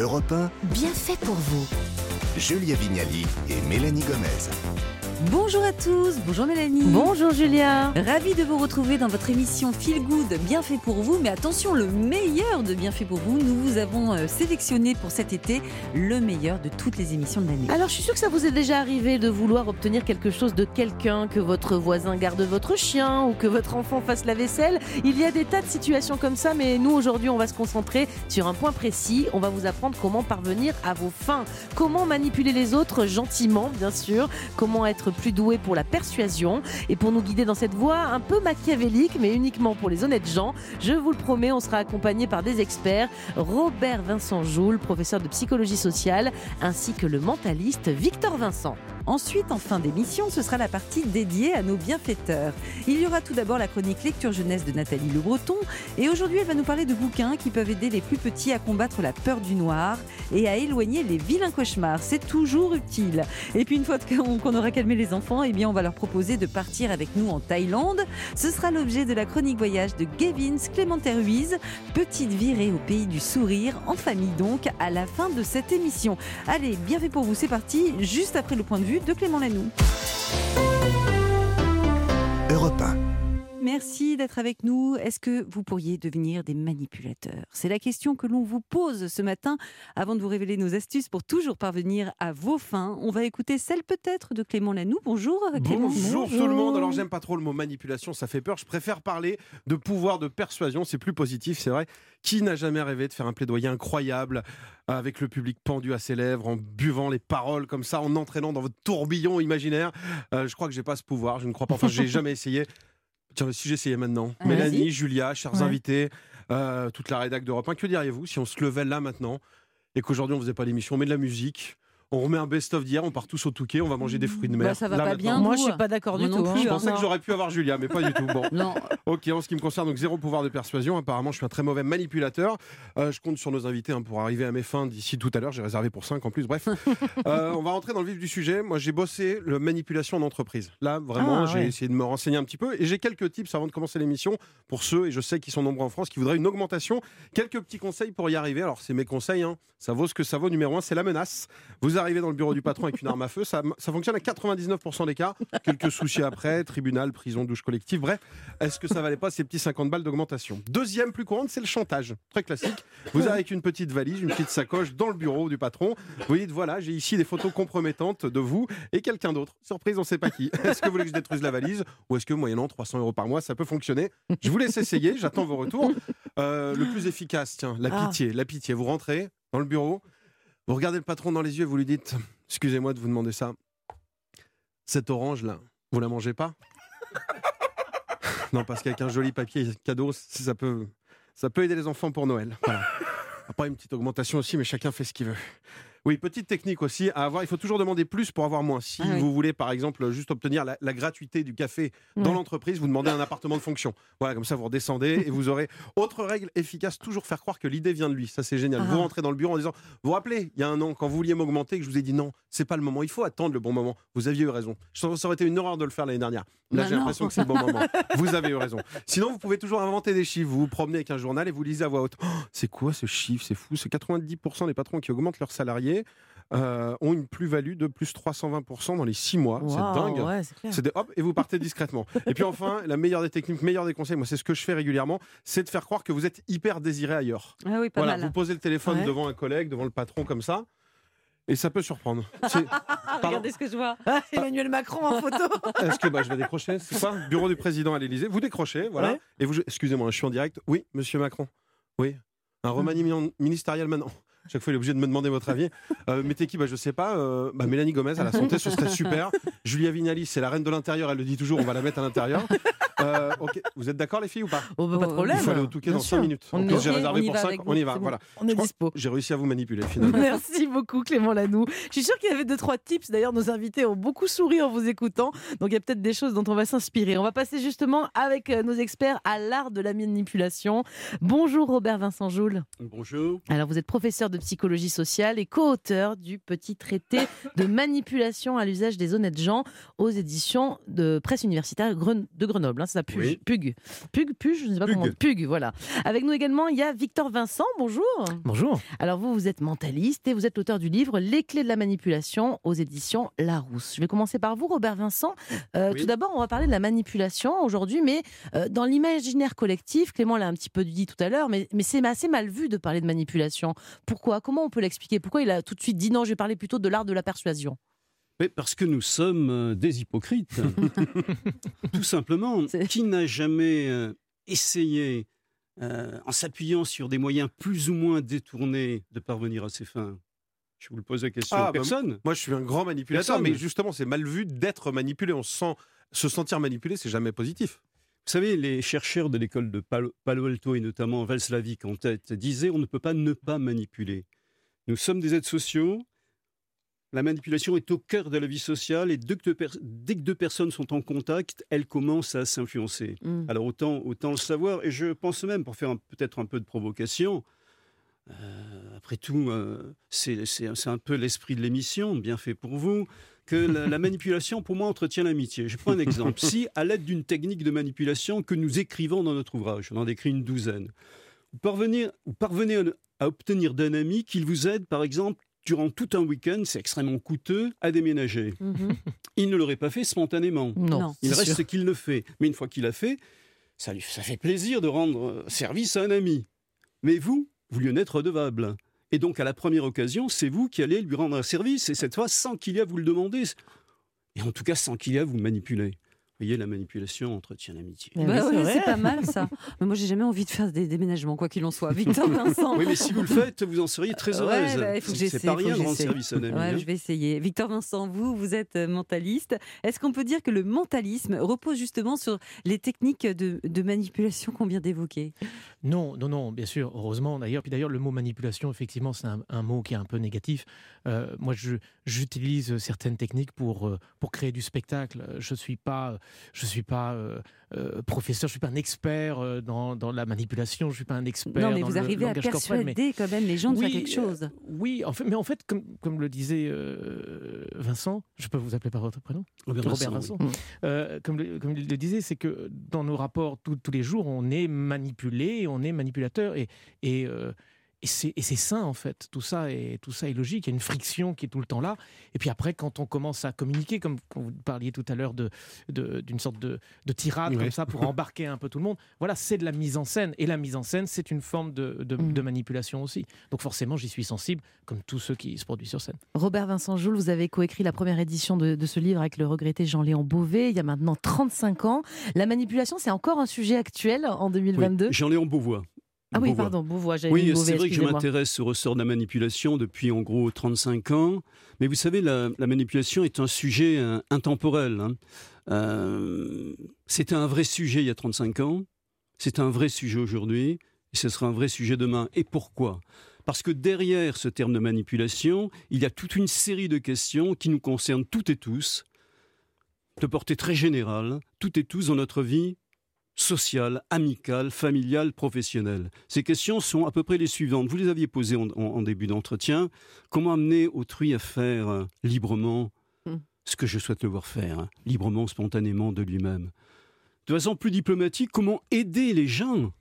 Europe 1, Bien fait pour vous. Julia Vignali et Mélanie Gomez. Bonjour à tous, bonjour Mélanie. Bonjour Julia. Ravi de vous retrouver dans votre émission Feel Good, bien fait pour vous. Mais attention, le meilleur de bien fait pour vous, nous vous avons euh, sélectionné pour cet été le meilleur de toutes les émissions de l'année. Alors je suis sûre que ça vous est déjà arrivé de vouloir obtenir quelque chose de quelqu'un, que votre voisin garde votre chien ou que votre enfant fasse la vaisselle. Il y a des tas de situations comme ça, mais nous aujourd'hui on va se concentrer sur un point précis. On va vous apprendre comment parvenir à vos fins, comment manipuler les autres gentiment bien sûr, comment être plus doué pour la persuasion et pour nous guider dans cette voie un peu machiavélique mais uniquement pour les honnêtes gens. Je vous le promets, on sera accompagné par des experts, Robert Vincent Joule, professeur de psychologie sociale, ainsi que le mentaliste Victor Vincent. Ensuite, en fin d'émission, ce sera la partie dédiée à nos bienfaiteurs. Il y aura tout d'abord la chronique lecture jeunesse de Nathalie Le Breton. Et aujourd'hui, elle va nous parler de bouquins qui peuvent aider les plus petits à combattre la peur du noir et à éloigner les vilains cauchemars. C'est toujours utile. Et puis, une fois qu'on aura calmé les enfants, eh bien, on va leur proposer de partir avec nous en Thaïlande. Ce sera l'objet de la chronique voyage de Gavins Clémentaire Ruiz. Petite virée au pays du sourire, en famille donc, à la fin de cette émission. Allez, bien fait pour vous, c'est parti, juste après le point de vue de Clément Lanoux. Europe 1. Merci d'être avec nous. Est-ce que vous pourriez devenir des manipulateurs? C'est la question que l'on vous pose ce matin avant de vous révéler nos astuces pour toujours parvenir à vos fins. On va écouter celle peut-être de Clément Lanoux. Bonjour Clément. Bonjour tout le monde. Alors j'aime pas trop le mot manipulation, ça fait peur. Je préfère parler de pouvoir de persuasion, c'est plus positif, c'est vrai. Qui n'a jamais rêvé de faire un plaidoyer incroyable euh, avec le public pendu à ses lèvres, en buvant les paroles comme ça, en entraînant dans votre tourbillon imaginaire? Euh, Je crois que j'ai pas ce pouvoir, je ne crois pas. Enfin, j'ai jamais essayé. Tiens, si j'essayais maintenant, Vas-y. Mélanie, Julia, chers Ouais. invités, euh, toute la rédac d'Europe 1, que diriez-vous si on se levait là maintenant et qu'aujourd'hui on faisait pas l'émission, on met de la musique, on remet un best-of d'hier, on part tous au Touquet, on va manger des fruits de mer. Bah, ça va Là, pas maintenant. bien. Moi je suis pas d'accord du tout. non hein. plus, Je hein. pensais que j'aurais pu avoir Julia, mais pas du tout. Bon. Non, Ok, en ce qui me concerne, donc zéro pouvoir de persuasion. Apparemment, je suis un très mauvais manipulateur. Euh, je compte sur nos invités hein, pour arriver à mes fins d'ici tout à l'heure. J'ai réservé pour 5 en plus. Bref, Euh, on va rentrer dans le vif du sujet. Moi, j'ai bossé le manipulation en entreprise. Là, vraiment, Ah, j'ai ouais. essayé de me renseigner un petit peu et j'ai quelques tips avant de commencer l'émission pour ceux, et je sais qu'ils sont nombreux en France, qui voudraient une augmentation. Quelques petits conseils pour y arriver. Alors, c'est mes conseils. hein. Ça vaut ce que ça vaut. Numéro un, c'est la menace. Vous arrivez dans le bureau du patron avec une arme à feu. Ça, ça fonctionne à 99% des cas. Quelques soucis après, tribunal, prison, douche collective. Bref, est-ce que ça valait pas ces petits 50 balles d'augmentation? Deuxième plus courante, c'est le chantage. Très classique. Vous arrivez avec une petite valise, une petite sacoche dans le bureau du patron. Vous dites voilà, j'ai ici des photos compromettantes de vous et quelqu'un d'autre. Surprise, on ne sait pas qui. Est-ce que vous voulez que je détruise la valise? Ou est-ce que moyennant 300 euros par mois, ça peut fonctionner? Je vous laisse essayer. J'attends vos retours. Euh, le plus efficace, tiens, la Ah. pitié. La pitié. Vous rentrez dans le bureau, vous regardez le patron dans les yeux et vous lui dites excusez-moi de vous demander ça. Cette orange là, vous la mangez pas? Non, parce qu'avec un joli papier cadeau, ça peut, ça peut aider les enfants pour Noël. Voilà. Après, une petite augmentation aussi, mais chacun fait ce qu'il veut. Oui, petite technique aussi à avoir. Il faut toujours demander plus pour avoir moins. Si Ah oui. vous voulez, par exemple, juste obtenir la, la gratuité du café dans l'entreprise, vous demandez un appartement de fonction. Voilà, comme ça, vous redescendez et vous aurez. Autre règle efficace, toujours faire croire que l'idée vient de lui. Ça, c'est génial. Ah. Vous rentrez dans le bureau en disant Vous vous rappelez, il y a un an, quand vous vouliez m'augmenter, que je vous ai dit non, c'est pas le moment. Il faut attendre le bon moment. Vous aviez eu raison. Ça aurait été une horreur de le faire l'année dernière. Là, Bah j'ai l'impression que c'est le bon moment. Vous avez eu raison. Sinon, vous pouvez toujours inventer des chiffres. Vous vous promenez avec un journal et vous lisez à voix haute. Oh, c'est quoi ce chiffre? C'est fou. C'est 90% des patrons qui augmentent leurs salariés euh, ont une plus-value de plus 320% dans les 6 mois. c'est dingue. ouais, c'est des hop et vous partez discrètement. Et puis enfin, la meilleure des techniques, meilleur des conseils, moi c'est ce que je fais régulièrement, c'est de faire croire que vous êtes hyper désiré ailleurs. ah oui, pas voilà, mal. vous posez le téléphone Ouais. devant un collègue, devant le patron comme ça, et ça peut surprendre. Regardez ce que je vois. Ah, Emmanuel Macron en photo. Est-ce que bah, je vais décrocher C'est quoi Bureau du président à l'Élysée. Vous décrochez, voilà. Ouais. Et vous, excusez-moi, je suis en direct. Oui, Monsieur Macron. Oui. Un remaniement ministériel maintenant. Chaque fois, il est obligé de me demander votre avis. Euh, mettez qui? Bah, Je sais pas. Euh, bah, Mélanie Gomez à la santé, ce serait super. Julia Vignali, c'est la reine de l'intérieur. Elle le dit toujours. On va la mettre à l'intérieur. Euh. Vous êtes d'accord, les filles, ou pas Oh, bah, pas de Oh, problème. Il faut aller au Touquet dans sûr. 5 minutes. On En plus, j'ai réservé pour va 5. avec On y va. bon. Voilà. On est dispo. J'ai réussi à vous manipuler finalement. Merci beaucoup Clément Lanoux. Je suis sûre qu'il y avait deux trois tips. D'ailleurs, nos invités ont beaucoup souri en vous écoutant. Donc il y a peut-être des choses dont on va s'inspirer. On va passer justement avec euh, nos experts à l'art de la manipulation. Bonjour Robert Vincent Joule. Bonjour. Alors vous êtes professeur de psychologie sociale et co-auteur du petit traité de manipulation à l'usage des honnêtes gens aux éditions de presse universitaire de Grenoble. Ça Pug, Oui. Pug, Pug, Pug, je ne sais pas Pug. comment. Pug, voilà. Avec nous également, il y a Victor Vincent. Bonjour. Bonjour. Alors vous, vous êtes mentaliste et vous êtes l'auteur du livre Les clés de la manipulation aux éditions Larousse. Je vais commencer par vous, Robert Vincent. Euh, Oui. Tout d'abord, on va parler de la manipulation aujourd'hui, mais euh, dans l'imaginaire collectif, Clément l'a un petit peu dit tout à l'heure, mais, mais c'est assez mal vu de parler de manipulation. Pourquoi? Comment on peut l'expliquer? Pourquoi il a tout de suite dit non, je vais parler plutôt de l'art de la persuasion? Mais parce que nous sommes euh, des hypocrites. Tout simplement. Qui n'a jamais euh, essayé, euh, en s'appuyant sur des moyens plus ou moins détournés, de parvenir à ses fins? Je vous le pose la question. Ah, bah, Personne. Moi, je suis un grand manipulateur, Personne. mais justement, c'est mal vu d'être manipulé. On se sent se sentir manipulé, c'est jamais positif. Vous savez, les chercheurs de l'école de Palo, Palo Alto et notamment Valslavik en tête disaient on ne peut pas ne pas manipuler. Nous sommes des êtres sociaux. La manipulation est au cœur de la vie sociale et dès que deux, pers- dès que deux personnes sont en contact, elles commencent à s'influencer. Hmm. Alors autant, autant le savoir. Et je pense même, pour faire peut-être un peu de provocation, euh, après tout, euh, c'est un peu l'esprit de l'émission, bien fait pour vous, que la, la manipulation, pour moi, entretient l'amitié. Je prends un exemple. Si, à l'aide d'une technique de manipulation que nous écrivons dans notre ouvrage, on en décrit une douzaine, vous parvenez, vous parvenez à obtenir d'un ami qu'il vous aide, par exemple, durant tout un week-end, c'est extrêmement coûteux, à déménager. Mhm. Il ne l'aurait pas fait spontanément. Non. Non. Il reste sûr. ce qu'il le fait. Mais une fois qu'il a fait, ça, lui, ça fait plaisir de rendre euh, service à un ami. Mais vous, vous lui en êtes redevable. Et donc, à la première occasion, c'est vous qui allez lui rendre un service, et cette fois, sans qu'il y a à vous le demander. Et en tout cas, sans qu'il y a à vous manipuler. Vous voyez, la manipulation entretient l'amitié. Bah oui, c'est pas mal ça. Mais moi, j'ai jamais envie de faire des déménagements, quoi qu'il en soit. Victor Vincent. Oui, mais si vous le faites, vous en seriez très Euh, Ouais, heureuse. bah, il faut que C'est- pas rien de rendre service à un ami. Ouais, hein. je vais essayer. Victor Vincent, vous, vous êtes euh, mentaliste. Est-ce qu'on peut dire que le mentalisme repose justement sur les techniques de, de manipulation qu'on vient d'évoquer? Non, non, non, bien sûr, heureusement d'ailleurs. Puis d'ailleurs, le mot manipulation, effectivement, c'est un, un mot qui est un peu négatif. Euh, moi, je- j'utilise certaines techniques pour, euh, pour créer du spectacle. Je ne suis pas, je suis pas euh, euh, professeur, je ne suis pas un expert euh, dans, dans la manipulation, je ne suis pas un expert Non, mais dans vous le arrivez à langage corporel, mais- persuader quand même les gens de faire quelque euh, chose. oui, en fait, mais en fait, comme, comme le disait euh, Vincent, je peux vous appeler par votre prénom? Robert Robert Vincent, Vincent. oui. Euh, comme, le, comme il le disait, c'est que dans nos rapports tous- tous les jours, on est manipulé, on est manipulateur et, et, euh, et c'est et c'est sain en fait. Tout ça, est, tout ça est logique. Il y a une friction qui est tout le temps là. Et puis après, quand on commence à communiquer, comme vous parliez tout à l'heure de- de- d'une sorte de, de tirade Ouais. comme ça pour embarquer un peu tout le monde, voilà, c'est de la mise en scène. Et la mise en scène, c'est une forme de, de- Mm. de manipulation aussi. Donc forcément, j'y suis sensible, comme tous ceux qui se produisent sur scène. Robert Vincent Joule, vous avez coécrit la première édition de, de ce livre avec le regretté Jean-Léon Beauvais il y a maintenant 35 ans. La manipulation, c'est encore un sujet actuel en 2022 Oui, Jean-Léon Beauvois. Ah oui, pardon, Beauvois, j'avais Oui, c'est vrai que je m'intéresse au ressort de la manipulation depuis en gros 35 ans. Mais vous savez, la, la manipulation est un sujet euh, intemporel. hein. Euh, C'était un vrai sujet il y a 35 ans. C'est un vrai sujet aujourd'hui. Et ce sera un vrai sujet demain. Et pourquoi? Parce que derrière ce terme de manipulation, il y a toute une série de questions qui nous concernent toutes et tous, de portée très générale, toutes et tous dans notre vie sociale, amicale, familiale, professionnelle. Ces questions sont à peu près les suivantes. Vous les aviez posées en, en- en début d'entretien. Comment amener autrui à faire euh, librement Hmm. ce que je souhaite le voir faire, hein, librement, spontanément de lui-même? De façon plus diplomatique, comment aider les gens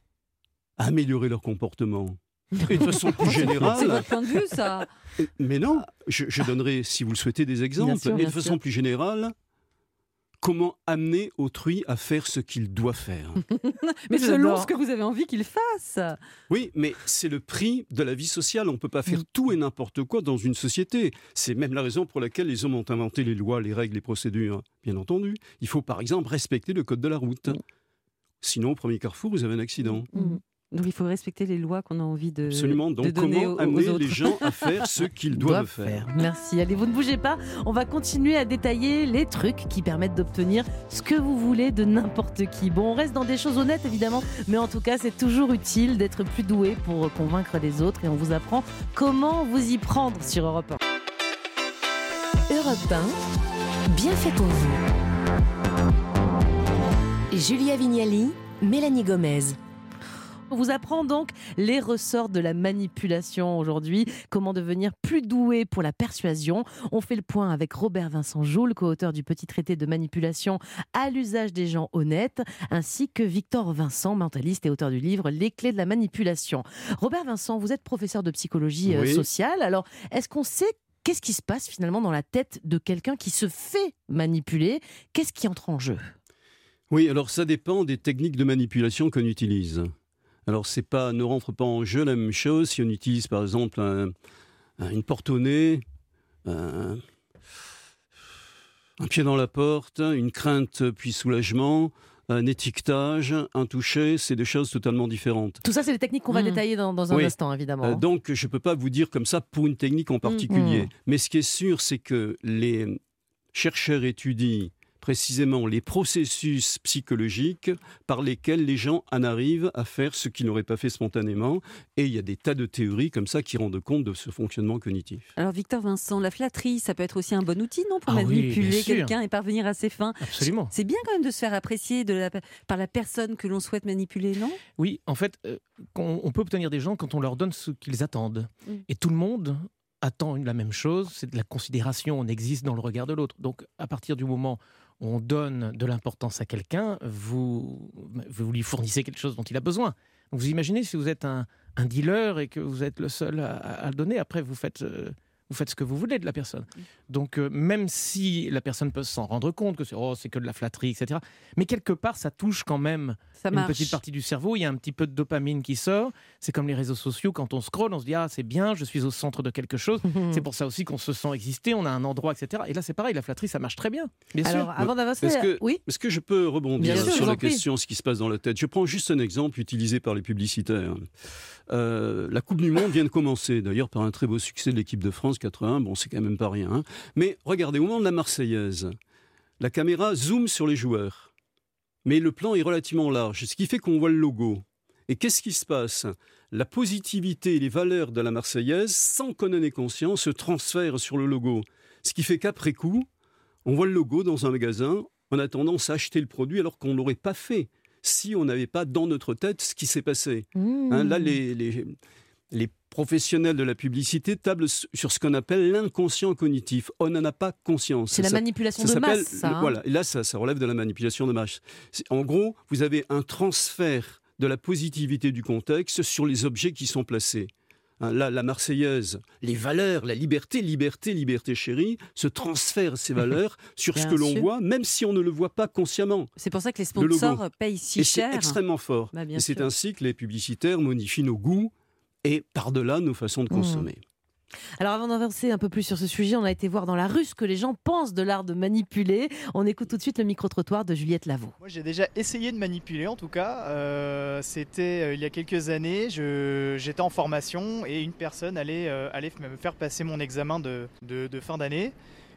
à améliorer leur comportement? Et de façon plus C'est générale, votre point de vue, ça. mais non, je, je donnerai, si vous le souhaitez, des exemples. sûr, et de façon sûr. plus générale, comment amener autrui à faire ce qu'il doit faire Mais selon ce que vous avez envie qu'il fasse. Oui, mais c'est le prix de la vie sociale. On ne peut pas faire tout et n'importe quoi dans une société. C'est même la raison pour laquelle les hommes ont inventé les lois, les règles, les procédures. Bien entendu, il faut par exemple respecter le code de la route. Sinon, au premier carrefour, vous avez un accident. Mhm. Donc il faut respecter les lois qu'on a envie de, Absolument. de Donc, donner comment aux, amener les gens à faire ce qu'ils doivent faire Merci. Allez, vous ne bougez pas. On va continuer à détailler les trucs qui permettent d'obtenir ce que vous voulez de n'importe qui. Bon, on reste dans des choses honnêtes évidemment, mais en tout cas, c'est toujours utile d'être plus doué pour convaincre les autres et on vous apprend comment vous y prendre sur Europe 1. Europe 1, bien fait pour vous. Julia Vignali, Mélanie Gomez. On vous apprend donc les ressorts de la manipulation aujourd'hui, comment devenir plus doué pour la persuasion. On fait le point avec Robert Vincent Joule, co-auteur du petit traité de manipulation à l'usage des gens honnêtes, ainsi que Victor Vincent, mentaliste et auteur du livre Les clés de la manipulation. Robert Vincent, vous êtes professeur de psychologie euh, Oui. sociale. Alors, est-ce qu'on sait Qu'est-ce qui se passe finalement dans la tête de quelqu'un qui se fait manipuler? Qu'est-ce qui entre en jeu? Oui, alors ça dépend des techniques de manipulation qu'on utilise. Alors c'est pas, ne rentre pas en jeu la même chose si on utilise par exemple un- un- une porte au nez, un, un pied dans la porte, une crainte puis soulagement, un étiquetage, un toucher, c'est des choses totalement différentes. Tout ça, c'est les techniques qu'on va Mm. détailler dans, dans un Oui. instant, évidemment. Euh, donc, je ne peux pas vous dire comme ça pour une technique en particulier. Mm. Mais ce qui est sûr, c'est que les chercheurs étudient précisément les processus psychologiques par lesquels les gens en arrivent à faire ce qu'ils n'auraient pas fait spontanément. Et il y a des tas de théories comme ça qui rendent compte de ce fonctionnement cognitif. Alors Victor Vincent, la flatterie, ça peut être aussi un bon outil, non, pour Ah manipuler quelqu'un et parvenir à ses fins? Absolument. C'est bien quand même de se faire apprécier de la- par la personne que l'on souhaite manipuler, non? Oui, en fait, euh, on peut obtenir des gens quand on leur donne ce qu'ils attendent. Mm. Et tout le monde attend la même chose, c'est de la considération, on existe dans le regard de l'autre. Donc, à partir du moment où on donne de l'importance à quelqu'un, vous, vous lui fournissez quelque chose dont il a besoin. Vous imaginez si vous êtes un, dealer et que vous êtes le seul à le donner, après, vous faites... euh, vous faites ce que vous voulez de la personne. Donc, euh, même si la personne peut s'en rendre compte que c'est oh, que de la flatterie, etc., mais quelque part, ça touche quand même Ça une marche. petite partie du cerveau, il y a un petit peu de dopamine qui sort. C'est comme les réseaux sociaux, quand on scrolle, on se dit ah c'est bien, je suis au centre de quelque chose. C'est pour ça aussi qu'on se sent exister, on a un endroit, etc. Et là c'est pareil, la flatterie ça marche très bien, bien Alors, sûr. avant d'avancer, Est-ce que- oui, Est-ce que je peux rebondir Bien sur la question, ce qui se passe dans la tête? Je prends juste un exemple utilisé par les publicitaires. Euh, la Coupe du Monde vient de commencer, d'ailleurs par un très beau succès de l'équipe de France 81. Bon, c'est quand même pas rien. hein. Mais regardez, au moment de la Marseillaise, la caméra zoome sur les joueurs. Mais le plan est relativement large, ce qui fait qu'on voit le logo. Et qu'est-ce qui se passe? La positivité et les valeurs de la Marseillaise, sans qu'on en ait conscience, se transfèrent sur le logo. Ce qui fait qu'après coup, on voit le logo dans un magasin, on a tendance à acheter le produit alors qu'on ne l'aurait pas fait si on n'avait pas dans notre tête ce qui s'est passé. Hein, Mmh. là, les, les, les professionnels de la publicité tablent sur ce qu'on appelle l'inconscient cognitif. On n'en a pas conscience. c'est la manipulation ça de masse, ça. hein. Voilà, et là, ça, ça relève de la manipulation de masse. En gros, vous avez un transfert de la positivité du contexte sur les objets qui sont placés. Hein, Là, la Marseillaise, les valeurs, la liberté, liberté, liberté chérie, se transfèrent ces valeurs sur ce que l'on voit, même si on ne le voit pas consciemment. C'est pour ça que les Le sponsors payent si et c'est cher. extrêmement fort. Bah, et c'est ainsi que les publicitaires modifient nos goûts et par-delà nos façons de Mmh. Alors avant d'avancer un peu plus sur ce sujet, on a été voir dans la rue ce que les gens pensent de l'art de manipuler. On écoute tout de suite le micro-trottoir de Juliette Lavaux. Moi, j'ai déjà essayé de manipuler, en tout cas. Euh, C'était euh, il y a quelques années. je- J'étais en formation et une personne allait, euh, allait me faire passer mon examen de, de- de fin d'année.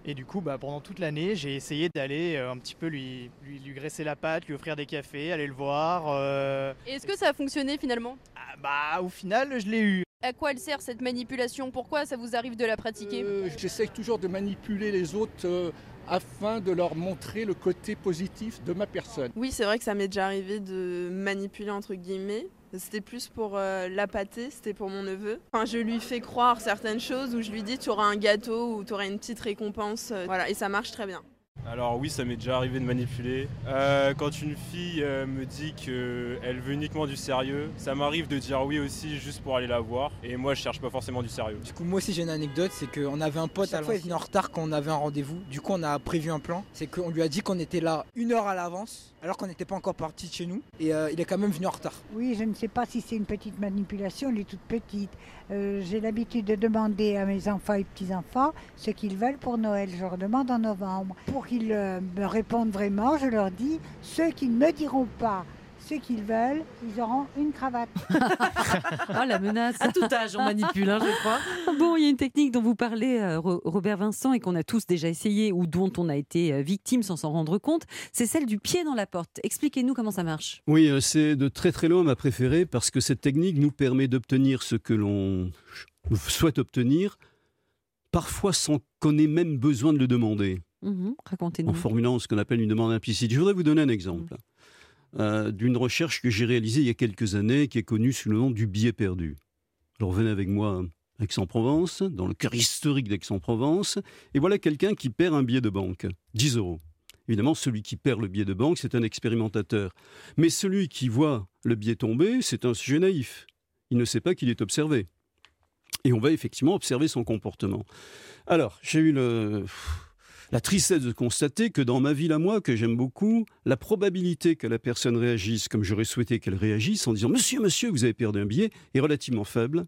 Et du coup, bah, pendant toute l'année, j'ai essayé d'aller euh, un petit peu lui, lui, lui graisser la patte, lui offrir des cafés, aller le voir. euh. Et Est-ce que ça a fonctionné finalement? Ah, bah, au final, je l'ai eu. À quoi elle sert cette manipulation? Pourquoi ça vous arrive de la pratiquer? Euh, J'essaye toujours de manipuler les autres euh, afin de leur montrer le côté positif de ma personne. Oui, c'est vrai que ça m'est déjà arrivé de manipuler entre guillemets. C'était plus pour euh, l'appâter, c'était pour mon neveu. Enfin, je lui fais croire certaines choses où je lui dis tu auras un gâteau ou tu auras une petite récompense. euh, voilà, et ça marche très bien. Alors oui, ça m'est déjà arrivé de manipuler. Euh, quand une fille euh, me dit qu'elle veut uniquement du sérieux, ça m'arrive de dire oui aussi juste pour aller la voir. Et moi, je cherche pas forcément du sérieux. Du coup, moi aussi j'ai une anecdote, c'est qu'on avait un pote, à chaque fois il venait en retard quand on avait un rendez-vous. Du coup, on a prévu un plan. C'est qu'on lui a dit qu'on était là une heure à l'avance, alors qu'on n'était pas encore parti de chez nous. Et euh, il est quand même venu en retard. Oui, je ne sais pas si c'est une petite manipulation, elle est toute petite. Euh, J'ai l'habitude de demander à mes enfants et petits-enfants ce qu'ils veulent pour Noël. Je leur demande en novembre. Pour qu'ils euh, me répondent vraiment, je leur dis, ceux qui ne me diront pas ce qu'ils veulent, ils auront une cravate. Oh la menace À tout âge, on manipule, hein, je crois. Bon, il y a une technique dont vous parlez, euh, Ro- Robert Vincent, et qu'on a tous déjà essayé ou dont on a été euh, victime sans s'en rendre compte. C'est celle du pied dans la porte. Expliquez-nous comment ça marche. Oui, euh, c'est de très très loin ma préférée parce que cette technique nous permet d'obtenir ce que l'on souhaite obtenir, parfois sans qu'on ait même besoin de le demander, Mhm, Racontez-nous. en formulant ce qu'on appelle une demande implicite. Je voudrais vous donner un exemple. Euh, d'une recherche que j'ai réalisée il y a quelques années, qui est connue sous le nom du billet perdu. Alors venez avec moi à Aix-en-Provence, dans le cœur historique d'Aix-en-Provence, et voilà quelqu'un qui perd un billet de banque, 10 euros. Évidemment, celui qui perd le billet de banque, c'est un expérimentateur. Mais celui qui voit le billet tomber, c'est un sujet naïf. Il ne sait pas qu'il est observé. Et on va effectivement observer son comportement. Alors, j'ai eu le la tristesse de constater que dans ma ville à moi, que j'aime beaucoup, la probabilité que la personne réagisse comme j'aurais souhaité qu'elle réagisse en disant Monsieur, monsieur, vous avez perdu un billet est relativement faible.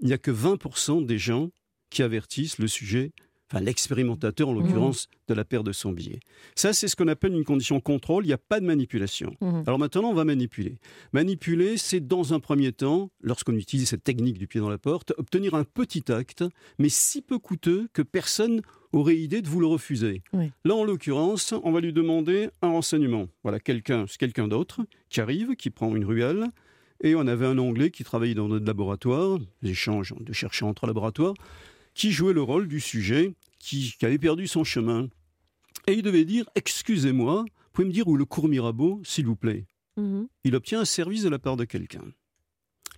Il n'y a que 20% des gens qui avertissent le sujet enfin l'expérimentateur en l'occurrence, de la perte de son billet. Ça, c'est ce qu'on appelle une condition contrôle, il n'y a pas de manipulation. Mhm. Alors maintenant, on va manipuler. Manipuler, c'est dans un premier temps, lorsqu'on utilise cette technique du pied dans la porte, obtenir un petit acte, mais si peu coûteux que personne aurait idée de vous le refuser. Là, en l'occurrence, on va lui demander un renseignement. Voilà, quelqu'un, c'est quelqu'un d'autre qui arrive, qui prend une ruelle, et on avait un Anglais qui travaillait dans notre laboratoire, des échanges de chercheurs entre laboratoires, qui jouait le rôle du sujet qui, avait perdu son chemin. Et il devait dire Excusez-moi, pouvez me dire où le cours Mirabeau, s'il vous plaît? Mhm. Il obtient un service de la part de quelqu'un.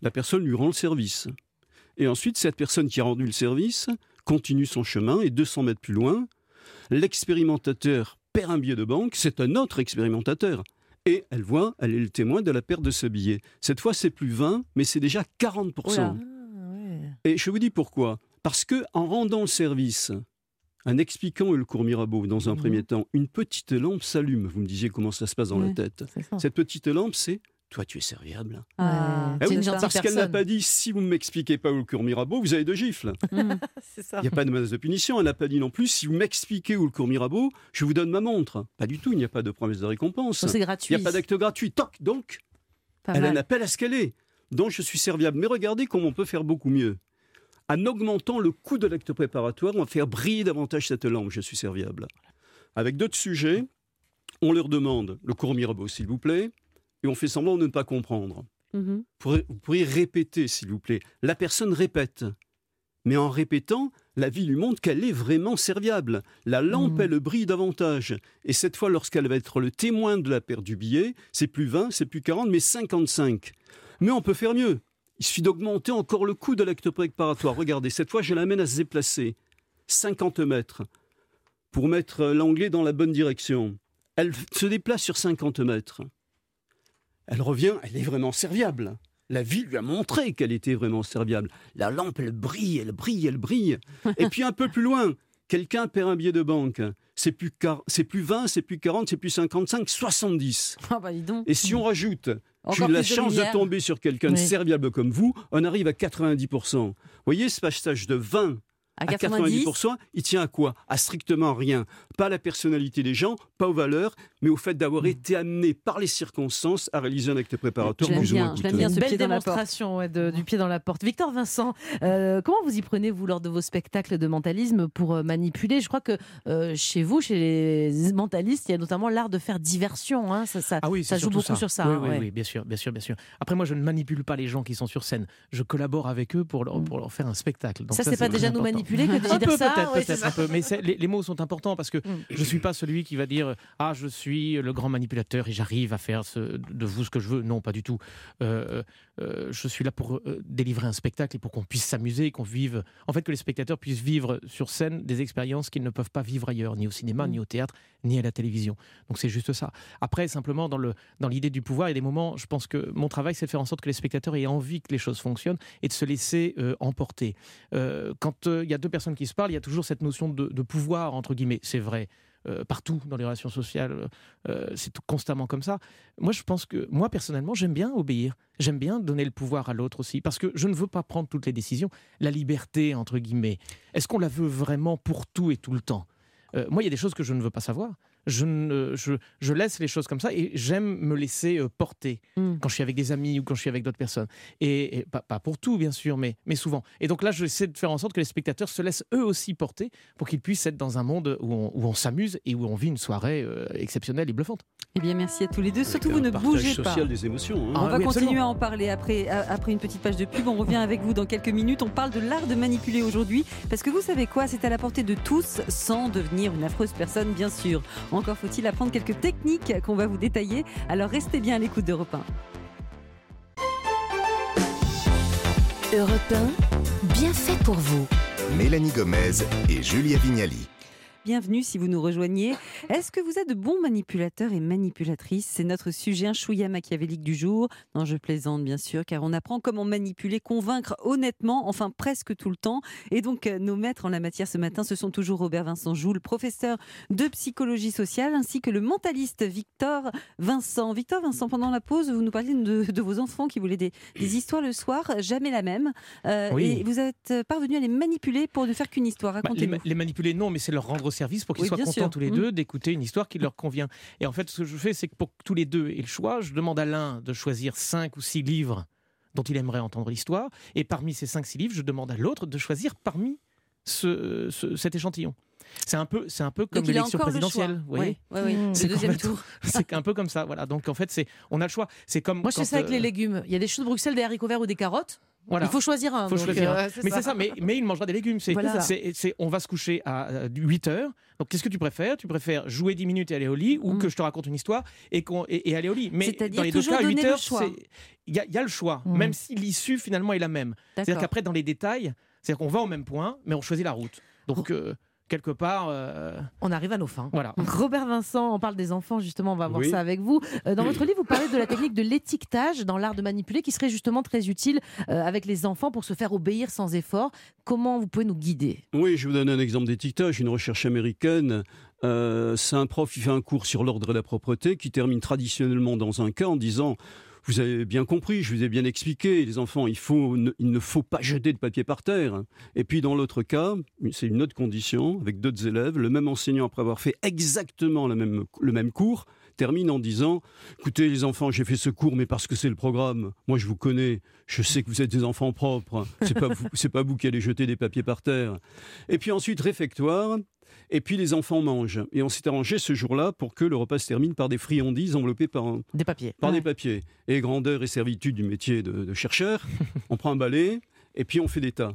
La personne lui rend le service. Et ensuite, cette personne qui a rendu le service continue son chemin et 200 mètres plus loin, l'expérimentateur perd un billet de banque, c'est un autre expérimentateur. Et elle voit, elle est le témoin de la perte de ce billet. Cette fois, c'est plus 20, mais c'est déjà 40%. Et je vous dis pourquoi. Parce que en rendant le service, en expliquant le cours Mirabeau dans un Mhm. premier temps, une petite lampe s'allume. Vous me disiez comment ça se passe dans la tête. Cette petite lampe, c'est toi, tu es serviable. Ah, Ah c'est oui, une gentille parce qu'elle n'a pas dit si vous ne m'expliquez pas où le cours Mirabeau, vous avez deux gifles. c'est ça. Il n'y a pas de menace de punition. Elle n'a pas dit non plus si vous m'expliquez où le cours Mirabeau, je vous donne ma montre. Pas du tout. Il n'y a pas de promesse de récompense. C'est gratuit. Il n'y a pas d'acte gratuit. Toc, donc, Pas elle mal. en appelle à ce qu'elle est. Donc je suis serviable. Mais regardez comment on peut faire beaucoup mieux. En augmentant le coût de l'acte préparatoire, on va faire briller davantage cette lampe. Je suis serviable. Avec d'autres sujets, on leur demande le cours Mirabeau, s'il vous plaît, et on fait semblant de ne pas comprendre. Mhm. Vous pourriez- répéter, s'il vous plaît. La personne répète. Mais en répétant, la vie lui montre qu'elle est vraiment serviable. La lampe, elle brille davantage. Et cette fois, lorsqu'elle va être le témoin de la perte du billet, c'est plus 20, c'est plus 40, mais 55. Mais on peut faire mieux. Il suffit d'augmenter encore le coût de l'acte préparatoire. Regardez, cette fois, je l'amène à se déplacer. 50 mètres. Pour mettre l'anglais dans la bonne direction. Elle se déplace sur 50 mètres. Elle revient, elle est vraiment serviable. La vie lui a montré qu'elle était vraiment serviable. La lampe, elle brille, elle brille, elle brille. Et puis un peu plus loin, quelqu'un perd un billet de banque. C'est plus, c'est plus 20, c'est plus 40, c'est plus 55, 70. Ah bah dis donc. Et si on rajoute, j'ai eu la de chance de, tomber sur quelqu'un de serviable comme vous, on arrive à 90%. Vous voyez, ce passage de 20 À à 90%, il tient à quoi? À strictement rien. Pas à la personnalité des gens, pas aux valeurs, mais au fait d'avoir Mm. été amené par les circonstances à réaliser un acte préparatoire plus ou bien, moins je bien ce Une belle pied dans la porte. démonstration ouais, de- du pied dans la porte. Victor Vincent, euh, comment vous y prenez, vous, lors de vos spectacles de mentalisme pour euh, manipuler? Je crois que euh, chez vous, chez les mentalistes, il y a notamment l'art de faire diversion. hein. Ça, ça, Ah oui, ça joue beaucoup sur ça. Oui, hein, oui, ouais. oui, bien sûr, bien sûr, bien sûr. Après, moi, je ne manipule pas les gens qui sont sur scène. Je collabore avec eux pour leur, pour leur faire un spectacle. Donc Ça, c'est pas déjà nous manipuler que de Un dire peu, ça peut-être, peut-être un peu. Mais les mots sont importants parce que je suis pas celui qui va dire ah je suis le grand manipulateur et j'arrive à faire de vous ce que je veux. Non, pas du tout. Euh, euh, je suis là pour euh, délivrer un spectacle et pour qu'on puisse s'amuser, qu'on vive. En fait, que les spectateurs puissent vivre sur scène des expériences qu'ils ne peuvent pas vivre ailleurs, ni au cinéma, ni au théâtre, ni à la télévision. Donc c'est juste ça. Après, simplement dans le dans l'idée du pouvoir, il y a des moments. Je pense que mon travail, c'est de faire en sorte que les spectateurs aient envie que les choses fonctionnent et de se laisser emporter. Quand il y a deux personnes qui se parlent, il y a toujours cette notion de pouvoir entre guillemets. C'est vrai. Euh, partout dans les relations sociales, euh, c'est tout- constamment comme ça. Moi, je pense que, moi, personnellement, j'aime bien obéir. J'aime bien donner le pouvoir à l'autre aussi, parce que je ne veux pas prendre toutes les décisions. La liberté, entre guillemets, est-ce qu'on la veut vraiment pour tout et tout le temps? Euh, Moi, il y a des choses que je ne veux pas savoir. Je, ne, je, je laisse les choses comme ça et j'aime me laisser euh, porter Mm. quand je suis avec des amis ou quand je suis avec d'autres personnes. Et, et pas, pas pour tout, bien sûr, mais, mais souvent. Et donc là, j'essaie de faire en sorte que les spectateurs se laissent eux aussi porter pour qu'ils puissent être dans un monde où on, on s'amuse et où on vit une soirée euh, exceptionnelle et bluffante. Eh bien, merci à tous les deux. Surtout, vous ne bougez pas. social des émotions. hein. On va oui, continuer absolument. à en parler après, à- après une petite page de pub. On revient avec vous dans quelques minutes. On parle de l'art de manipuler aujourd'hui. Parce que vous savez quoi? C'est à la portée de tous sans devenir une affreuse personne, bien sûr. Encore faut-il apprendre quelques techniques qu'on va vous détailler. Alors restez bien à l'écoute d'Europe 1. Europe 1, bien fait pour vous. Mélanie Gomez et Julia Vignali. Bienvenue si vous nous rejoignez. Est-ce que vous êtes de bons manipulateurs et manipulatrices? C'est notre sujet, un chouïa machiavélique du jour. Non, je plaisante bien sûr, car on apprend comment manipuler, convaincre honnêtement, enfin presque tout le temps. Et donc, euh, nos maîtres en la matière ce matin, ce sont toujours Robert Vincent Joule, professeur de psychologie sociale, ainsi que le mentaliste Victor Vincent. Victor Vincent, pendant la pause, vous nous parliez de, de vos enfants qui voulaient des, des histoires le soir, jamais la même. Euh, Oui. Et vous êtes parvenu à les manipuler pour ne faire qu'une histoire. Bah, les, Racontez-nous. ma- les manipuler, non, mais c'est leur rendre service pour qu'ils Oui, soient contents sûr. tous les deux d'écouter une histoire qui leur convient. Et en fait, ce que je fais, c'est que pour que tous les deux aient le choix, je demande à l'un de choisir cinq ou six livres dont il aimerait entendre l'histoire. Et parmi ces cinq, six livres, je demande à l'autre de choisir parmi ce- ce- cet échantillon. C'est un peu, c'est un peu comme l'élection le présidentielle. vous voyez Ouais, ouais, ouais. C'est Le deuxième tour. C'est un peu comme ça, voilà. Donc en fait, c'est, on a le choix. C'est comme Moi, je fais ça avec euh, les légumes. Il y a des choux de Bruxelles, des haricots verts ou des carottes. Voilà. Il faut choisir un. Faut donc, choisir euh, un. mais c'est ça, mais, mais il mangera des légumes. C'est, Voilà. on va se coucher à 8 heures. Donc qu'est-ce que tu préfères? Tu préfères jouer 10 minutes et aller au lit ou que je te raconte une histoire et, qu'on, et, et aller au lit? Mais Mm. Dans les deux cas, 8 donner le heures, il y, a- il y a le choix, Mm. même si l'issue finalement est la même. C'est-à-dire qu'après, dans les détails, c'est-à-dire qu'on va au même point, mais on choisit la route. Donc euh, quelque part, euh, On arrive à nos fins. voilà. Robert Vincent, on parle des enfants, justement, on va voir Oui. ça avec vous. Euh, Dans votre livre, vous parlez de la technique de l'étiquetage dans l'art de manipuler qui serait justement très utile euh, avec les enfants pour se faire obéir sans effort. Comment vous pouvez nous guider? Oui, je vous donne un exemple d'étiquetage. Une recherche américaine, euh, c'est un prof qui fait un cours sur l'ordre et la propreté qui termine traditionnellement dans un cas en disant vous avez bien compris, je vous ai bien expliqué, les enfants, il, ne- faut pas jeter de papier par terre. Et puis dans l'autre cas, c'est une autre condition, avec d'autres élèves, le même enseignant, après avoir fait exactement même, le même cours, termine en disant Écoutez, les enfants, j'ai fait ce cours, mais parce que c'est le programme. Moi, je vous connais. Je sais que vous êtes des enfants propres. C'est pas vous, c'est pas vous qui allez jeter des papiers par terre. Et puis ensuite, réfectoire. Et puis les enfants mangent. Et on s'est arrangé ce jour-là pour que le repas se termine par des friandises enveloppées par, un- Des papiers. par Ouais. des papiers. Et grandeur et servitude du métier de, de chercheur, on prend un balai et puis on fait des tas.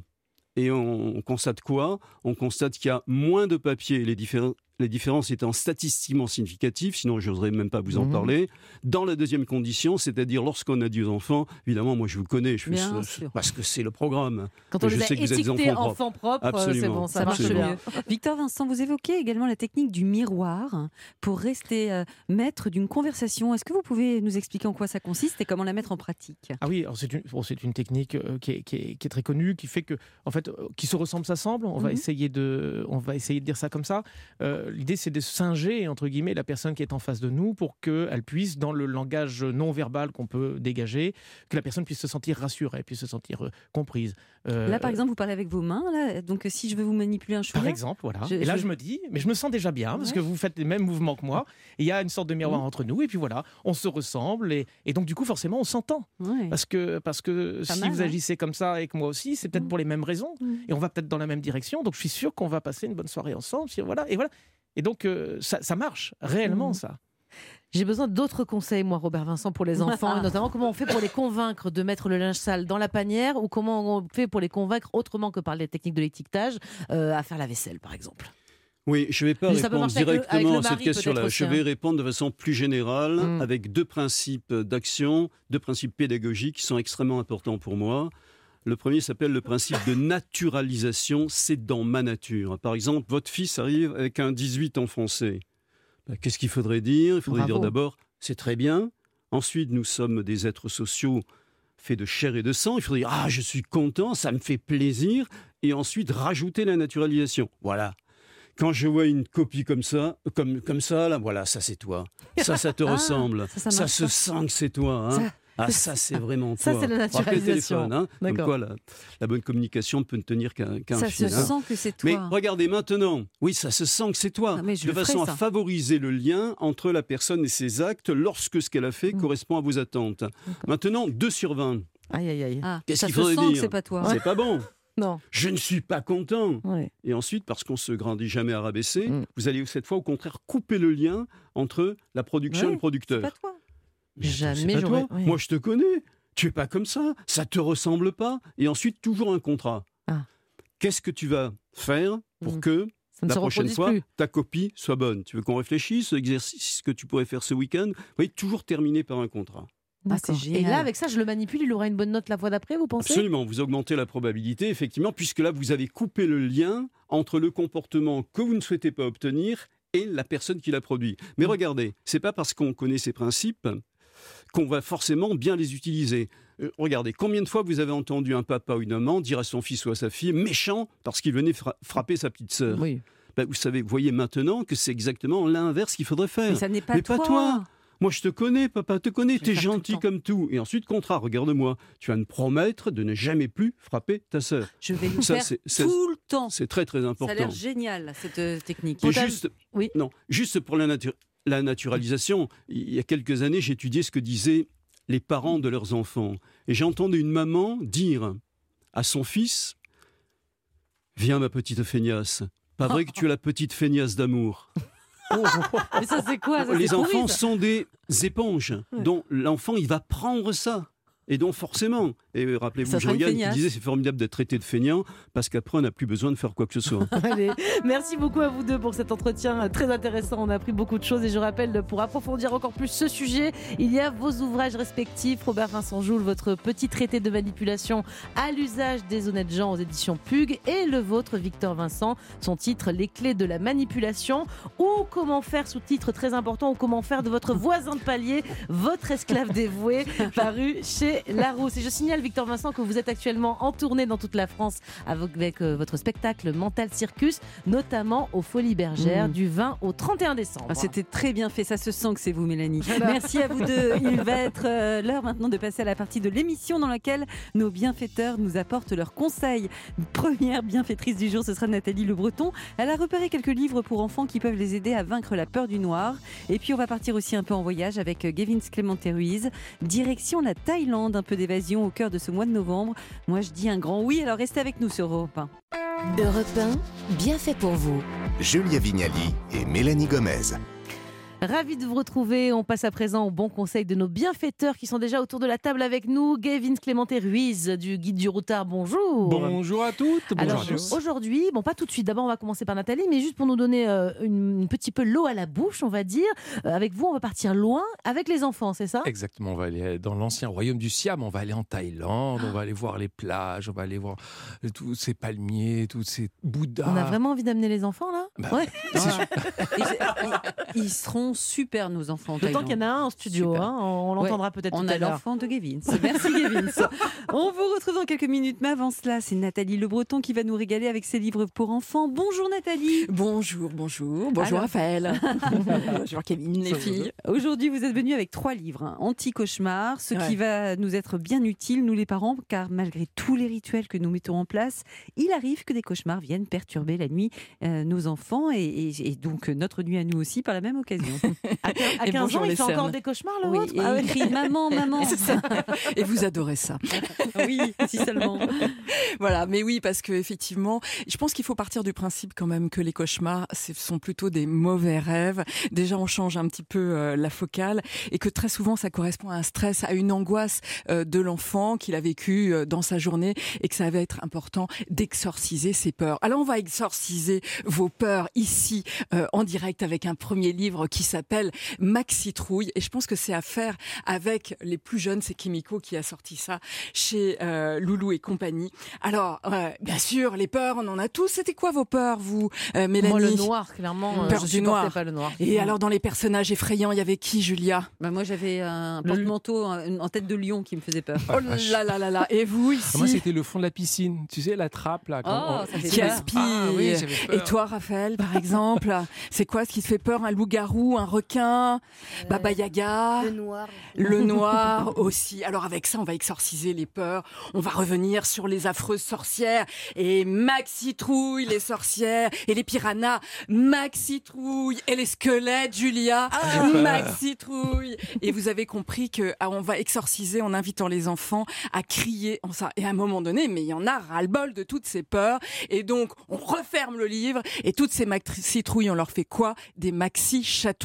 Et on, on constate quoi? On constate qu'il y a moins de papier, les, différen- les différences étant statistiquement significatives, sinon je n'oserais même pas vous en Mhm. parler. Dans la deuxième condition, c'est-à-dire lorsqu'on a dit aux enfants, évidemment, moi je vous connais, je fais Bien ce- sûr. parce que c'est le programme. Quand on je les a sais que vous êtes enfants propres. enfants propres, euh, c'est Absolument. bon, ça, Ça marche bien. Victor Vincent, vous évoquez également la technique du miroir pour rester euh, maître d'une conversation. Est-ce que vous pouvez nous expliquer en quoi ça consiste et comment la mettre en pratique? Ah oui, c'est une, bon, c'est une technique euh, qui, est, qui est- qui est très connue, qui fait que, en fait, euh, qui se ressemble s'assemble. On va Mhm. essayer de, on va essayer de dire ça comme ça. L'idée, c'est de singer entre guillemets la personne qui est en face de nous pour qu'elle puisse, dans le langage non verbal qu'on peut dégager, que la personne puisse se sentir rassurée, puisse se sentir euh, comprise. Euh, Là, par exemple, vous parlez avec vos mains. Là, donc, euh, si je veux vous manipuler un chouïa, Par exemple, voilà. Je- et là, je- je... me dis, mais je me sens déjà bien parce que vous faites les mêmes mouvements que moi. Il y a une sorte de miroir Mhm. entre nous. Et puis voilà, on se ressemble. Et, et donc, du coup, forcément, on s'entend. Ouais. Parce que, parce que Pas si mal, vous hein. agissez comme ça et que moi aussi, c'est peut-être Mhm. pour les mêmes raisons. Mhm. Et on va peut-être dans la même direction. Donc, je suis sûr qu'on va passer une bonne soirée ensemble. Voilà. Et voilà. Et donc, euh, ça, ça marche réellement, Mhm. ça. J'ai besoin d'autres conseils, moi, Robert Vincent, pour les enfants, et notamment comment on fait pour les convaincre de mettre le linge sale dans la panière ou comment on fait pour les convaincre autrement que par les techniques de l'étiquetage euh, à faire la vaisselle, par exemple. Oui, je ne vais pas Mais répondre directement le à cette question-là. Je vais hein. répondre de façon plus générale Mm. avec deux principes d'action, deux principes pédagogiques qui sont extrêmement importants pour moi. Le premier s'appelle le principe de naturalisation, c'est dans ma nature. Par exemple, votre fils arrive avec un 18 en français. Ben, Qu'est-ce qu'il faudrait dire? Il faudrait Bravo. dire d'abord, c'est très bien. Ensuite, nous sommes des êtres sociaux faits de chair et de sang. Il faudrait dire, ah, je suis content, ça me fait plaisir. Et ensuite, rajouter la naturalisation. Voilà. Quand je vois une copie comme ça, comme, comme ça, là, voilà, ça c'est toi. Ça, ça te Ah, ressemble. ça, ça Ça, marche se sent que c'est toi. hein. Ça- ah, ça, c'est vraiment Ça, toi. c'est la naturalisation. téléphone, hein. Comme quoi, la, la bonne communication peut ne tenir qu'à qu'à un ça fil. se hein. sent que c'est Mais toi. regardez maintenant, oui, ça se sent que c'est toi, Ah, mais de ferai, façon ça. à favoriser le lien entre la personne et ses actes lorsque ce qu'elle a fait Mm. correspond à vos attentes. Maintenant, 2 sur 20. Aïe, aïe, aïe. Ah, Qu'est-ce ça qu'il faudrait dire c'est pas toi. C'est pas bon. Non. Je ne suis pas content. Et ensuite, parce qu'on se grandit jamais à rabaisser, Mm. vous allez cette fois au contraire couper le lien entre la production et le producteur. pas toi. Mais Jamais pas toi. Moi, je te connais. Tu es pas comme ça. Ça te ressemble pas. Et ensuite, toujours un contrat. Ah. Qu'est-ce que tu vas faire pour Mm. que la prochaine fois, plus. ta copie soit bonne? Tu veux qu'on réfléchisse L'exercice que tu pourrais faire ce week-end? Vous voyez, toujours terminer par un contrat. Ah. Et là, avec ça, je le manipule, il aura une bonne note la fois d'après, vous pensez? Absolument, vous augmentez la probabilité, effectivement, puisque là, vous avez coupé le lien entre le comportement que vous ne souhaitez pas obtenir et la personne qui l'a produit. Mais regardez, c'est pas parce qu'on connaît ces principes qu'on va forcément bien les utiliser. Euh, regardez, combien de fois vous avez entendu un papa ou une maman dire à son fils ou à sa fille méchant parce qu'il venait fra- frapper sa petite sœur Oui. Ben, Vous savez, vous voyez maintenant que c'est exactement l'inverse qu'il faudrait faire. Mais ça n'est pas Mais toi. pas toi. Moi, je te connais, papa, te connais, t'es tout gentil comme tout. Et ensuite, contrat, regarde-moi. Tu vas me promettre de ne jamais plus frapper ta sœur. Je vais le faire tout le temps. C'est très, très Ça a important. l'air génial, cette euh, technique. Juste, Oui. non, juste pour la, natu- la naturalisation, il y a quelques années, j'étudiais ce que disaient les parents de leurs enfants. Et j'entendais une maman dire à son fils Viens, ma petite feignasse. Pas vrai que tu es la petite feignasse d'amour. Mais ça, c'est quoi? Ça, Les pourri, enfants sont des éponges, dont l'enfant, il va prendre ça. Et donc forcément, et euh, rappelez-vous Jean-Yann qui disait c'est formidable d'être traité de feignant parce qu'après on n'a plus besoin de faire quoi que ce soit. Allez, merci beaucoup à vous deux pour cet entretien euh, très intéressant. On a appris beaucoup de choses et je rappelle, pour approfondir encore plus ce sujet, il y a vos ouvrages respectifs. Robert Vincent Joule, votre petit traité de manipulation à l'usage des honnêtes gens aux éditions Pug et le vôtre, Victor Vincent, son titre Les clés de la manipulation ou comment faire, sous-titre très important, ou comment faire de votre voisin de palier votre esclave dévoué, paru chez Larousse. Et je signale, Victor Vincent, que vous êtes actuellement en tournée dans toute la France avec, euh, votre spectacle Mental Circus, notamment aux Folies Bergères Mm. du 20 au 31 décembre. Ah, C'était très bien fait, ça se sent que c'est vous, Mélanie. Merci à vous deux. Il va être euh, l'heure maintenant de passer à la partie de l'émission dans laquelle nos bienfaiteurs nous apportent leurs conseils. Première bienfaitrice du jour, ce sera Nathalie Le Breton. Elle a repéré quelques livres pour enfants qui peuvent les aider à vaincre la peur du noir. Et puis on va partir aussi un peu en voyage avec euh, Gavin Clémenté Ruiz. Direction la Thaïlande, un peu d'évasion au cœur de ce mois de novembre. Moi je dis un grand oui, alors restez avec nous sur Europe 1. Europe 1, bien fait pour vous. Julia Vignali et Mélanie Gomez. Ravi de vous retrouver. On passe à présent au bon conseil de nos bienfaiteurs qui sont déjà autour de la table avec nous. Gavin Clémenté Ruiz du Guide du Routard, bonjour. Bonjour à toutes. Bonjour Alors aujourd'hui, bon pas tout de suite, d'abord on va commencer par Nathalie, mais juste pour nous donner euh, une, un petit peu l'eau à la bouche, on va dire. Euh, avec vous, on va partir loin avec les enfants, c'est ça? Exactement, on va aller dans l'ancien royaume du Siam, on va aller en Thaïlande, on va aller voir les plages, on va aller voir tous ces palmiers, tous ces bouddhas. On a vraiment envie d'amener les enfants là? Bah, Ouais. Ils seront super nos enfants. en D'autant qu'il y en a un en studio, hein, on, on l'entendra Ouais, peut-être On tout a à l'heure. l'enfant de Gavin. Merci Gavin. On vous retrouve dans quelques minutes, mais avant cela, c'est Nathalie Le Breton qui va nous régaler avec ses livres pour enfants. Bonjour Nathalie. Bonjour, bonjour, bonjour Alors- Raphaël. bonjour Kevin, les filles. Aujourd'hui, vous êtes venus avec trois livres. hein. Anti-cauchemar, ce qui va nous être bien utile, nous les parents, car malgré tous les rituels que nous mettons en place, il arrive que des cauchemars viennent perturber la nuit euh, nos enfants et, et- et donc euh, notre nuit à nous aussi par la même occasion. À 15 à Et 15 bonjour ans, il fait encore des cauchemars le Oui, et Ah ouais. il crie maman, maman. Et vous adorez ça. oui, si seulement. Voilà, mais oui, parce que effectivement, je pense qu'il faut partir du principe quand même que les cauchemars, ce sont plutôt des mauvais rêves. Déjà, on change un petit peu euh, la focale et que très souvent, ça correspond à un stress, à une angoisse euh, de l'enfant qu'il a vécu euh, dans sa journée et que ça va être important d'exorciser ses peurs. Alors, on va exorciser vos peurs ici en direct avec un premier livre qui s'appelle Maxi Trouille et je pense que c'est à faire avec les plus jeunes. C'est Kimiko qui a sorti ça chez euh, Loulou et compagnie. Alors, euh, bien sûr, les peurs, on en a tous. C'était quoi vos peurs, vous, euh, Mélanie Moi, le noir, clairement, euh, Peur je du noir. pas le noir. Et alors, dans les personnages effrayants, il y avait qui, Julia? Bah, moi, j'avais un porte-manteau en en tête de lion qui me faisait peur. Oh là là là là Et vous, ici Ah, Moi, c'était le fond de la piscine, tu sais, la trappe là. quand Oh, on- ça fait qui peur. aspire. Ah oui, j'avais peur. et toi, Raphaël, par exemple, c'est quoi ce qui te fait peur Un loup-garou loup, un requin, Baba Yaga, Le noir. le noir aussi. Alors avec ça, on va exorciser les peurs. On va revenir sur les affreuses sorcières et Max Citrouille, les sorcières et les piranhas. Max Citrouille et les squelettes, Julia. Max Citrouille. Et vous avez compris que ah, on va exorciser en invitant les enfants à crier en ça. Et à un moment donné, mais il y en a ras-le-bol de toutes ces peurs. Et donc, on referme le livre et toutes ces Max Citrouilles, on leur fait quoi? Des maxi chatouilles.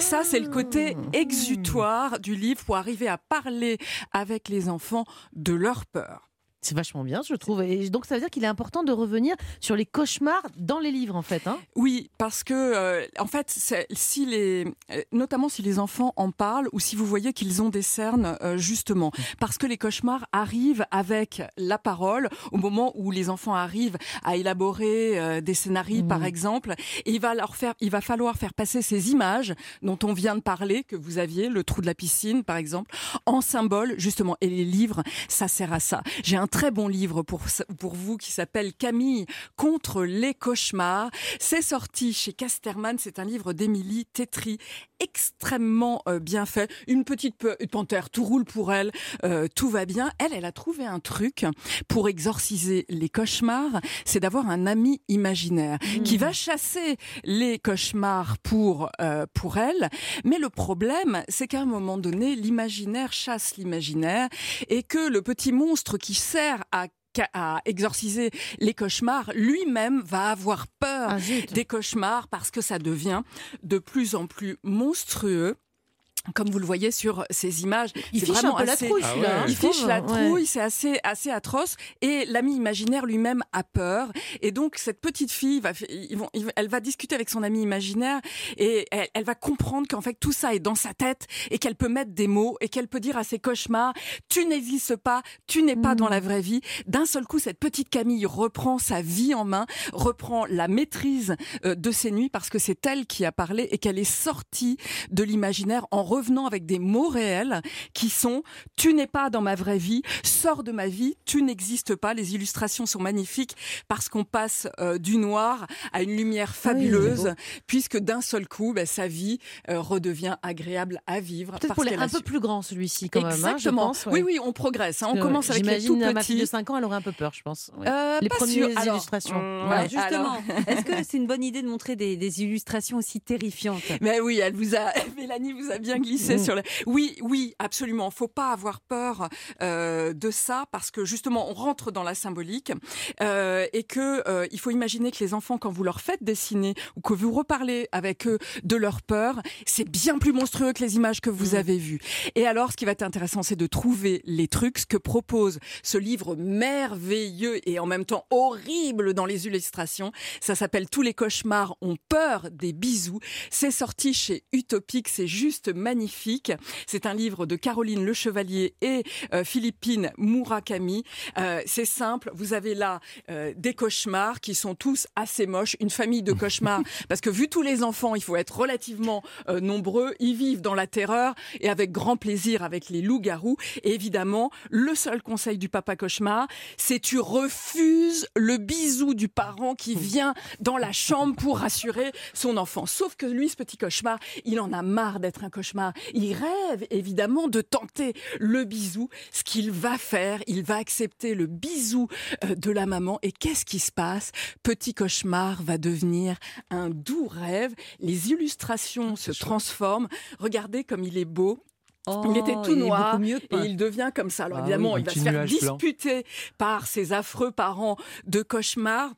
Ça, c'est le côté exutoire du livre pour arriver à parler avec les enfants de leur peur. C'est vachement bien, je trouve. Et donc, ça veut dire qu'il est important de revenir sur les cauchemars dans les livres, en fait. Hein Oui, parce que euh, en fait, si les, euh, notamment si les enfants en parlent ou si vous voyez qu'ils ont des cernes, euh, justement, parce que les cauchemars arrivent avec la parole au moment où les enfants arrivent à élaborer euh, des scénarios, par exemple, et il va leur faire, il va falloir faire passer ces images dont on vient de parler, que vous aviez, le trou de la piscine, par exemple, en symbole, justement. Et les livres, ça sert à ça. J'ai un très bon livre pour, pour vous qui s'appelle Camille contre les cauchemars. C'est sorti chez Casterman. C'est un livre d'Émilie Tétry, extrêmement euh, bien fait. Une petite pe- une panthère, tout roule pour elle, euh, tout va bien. Elle, elle a trouvé un truc pour exorciser les cauchemars, c'est d'avoir un ami imaginaire qui va chasser les cauchemars pour euh, pour elle. Mais le problème, c'est qu'à un moment donné, l'imaginaire chasse l'imaginaire et que le petit monstre qui sert à à exorciser les cauchemars, lui-même va avoir peur Ah, des cauchemars parce que ça devient de plus en plus monstrueux. Comme vous le voyez sur ces images, Il fiche vraiment un peu la trouille, celui-là, hein, Il fiche trouve. la Ouais. trouille, c'est assez assez atroce. Et l'ami imaginaire lui-même a peur. Et donc cette petite fille va, ils vont, ils- elle va discuter avec son ami imaginaire et elle, elle va comprendre qu'en fait tout ça est dans sa tête et qu'elle peut mettre des mots et qu'elle peut dire à ses cauchemars tu n'existes pas, tu n'es pas dans la vraie vie. D'un seul coup, cette petite Camille reprend sa vie en main, reprend la maîtrise euh, de ses nuits parce que c'est elle qui a parlé et qu'elle est sortie de l'imaginaire en revenant avec des mots réels qui sont tu n'es pas dans ma vraie vie, sors de ma vie, tu n'existes pas. Les illustrations sont magnifiques parce qu'on passe euh, du noir à une lumière fabuleuse puisque d'un seul coup, ben, sa vie euh, redevient agréable à vivre. Peut-être parce pour les un peu plus grands, celui-ci, quand même. hein, Exactement. pense, ouais. Oui, oui, on progresse. hein. On Euh, commence avec les tout J'imagine ma fille de petits. 5 ans, elle aurait un peu peur, je pense. ouais. Euh, les pas premières sûr. Illustrations. Ouais. ouais, Justement, est-ce que c'est une bonne idée de montrer des, des illustrations aussi terrifiantes? Mais oui, elle vous a, Mélanie vous a bien Mm. sur. Oui, oui, absolument. Faut pas avoir peur euh, de ça parce que justement, on rentre dans la symbolique euh, et que euh, il faut imaginer que les enfants, quand vous leur faites dessiner ou que vous reparlez avec eux de leur peur, c'est bien plus monstrueux que les images que vous avez vues. Et alors, ce qui va être intéressant, c'est de trouver les trucs, ce que propose ce livre merveilleux et en même temps horrible dans les illustrations. Ça s'appelle Tous les cauchemars ont peur des bisous. C'est sorti chez Utopique, c'est juste magnifique. C'est un livre de Caroline Le Chevalier et euh, Philippine Murakami. Euh, c'est simple, vous avez là euh, des cauchemars qui sont tous assez moches, une famille de cauchemars, parce que vu tous les enfants, il faut être relativement nombreux, ils vivent dans la terreur et avec grand plaisir avec les loups-garous. Et évidemment, le seul conseil du papa cauchemar, c'est tu refuses le bisou du parent qui vient dans la chambre pour rassurer son enfant. Sauf que lui, ce petit cauchemar, il en a marre d'être un cauchemar. Il rêve évidemment de tenter le bisou. Ce qu'il va faire, il va accepter le bisou euh, de la maman. Et qu'est-ce qui se passe? Petit cauchemar va devenir un doux rêve. Les illustrations se transforment. Regardez comme il est beau. il était Oh, tout il est noir mieux et il devient comme ça. Alors Ah évidemment, oui, il va se faire disputer par ses affreux parents de cauchemar.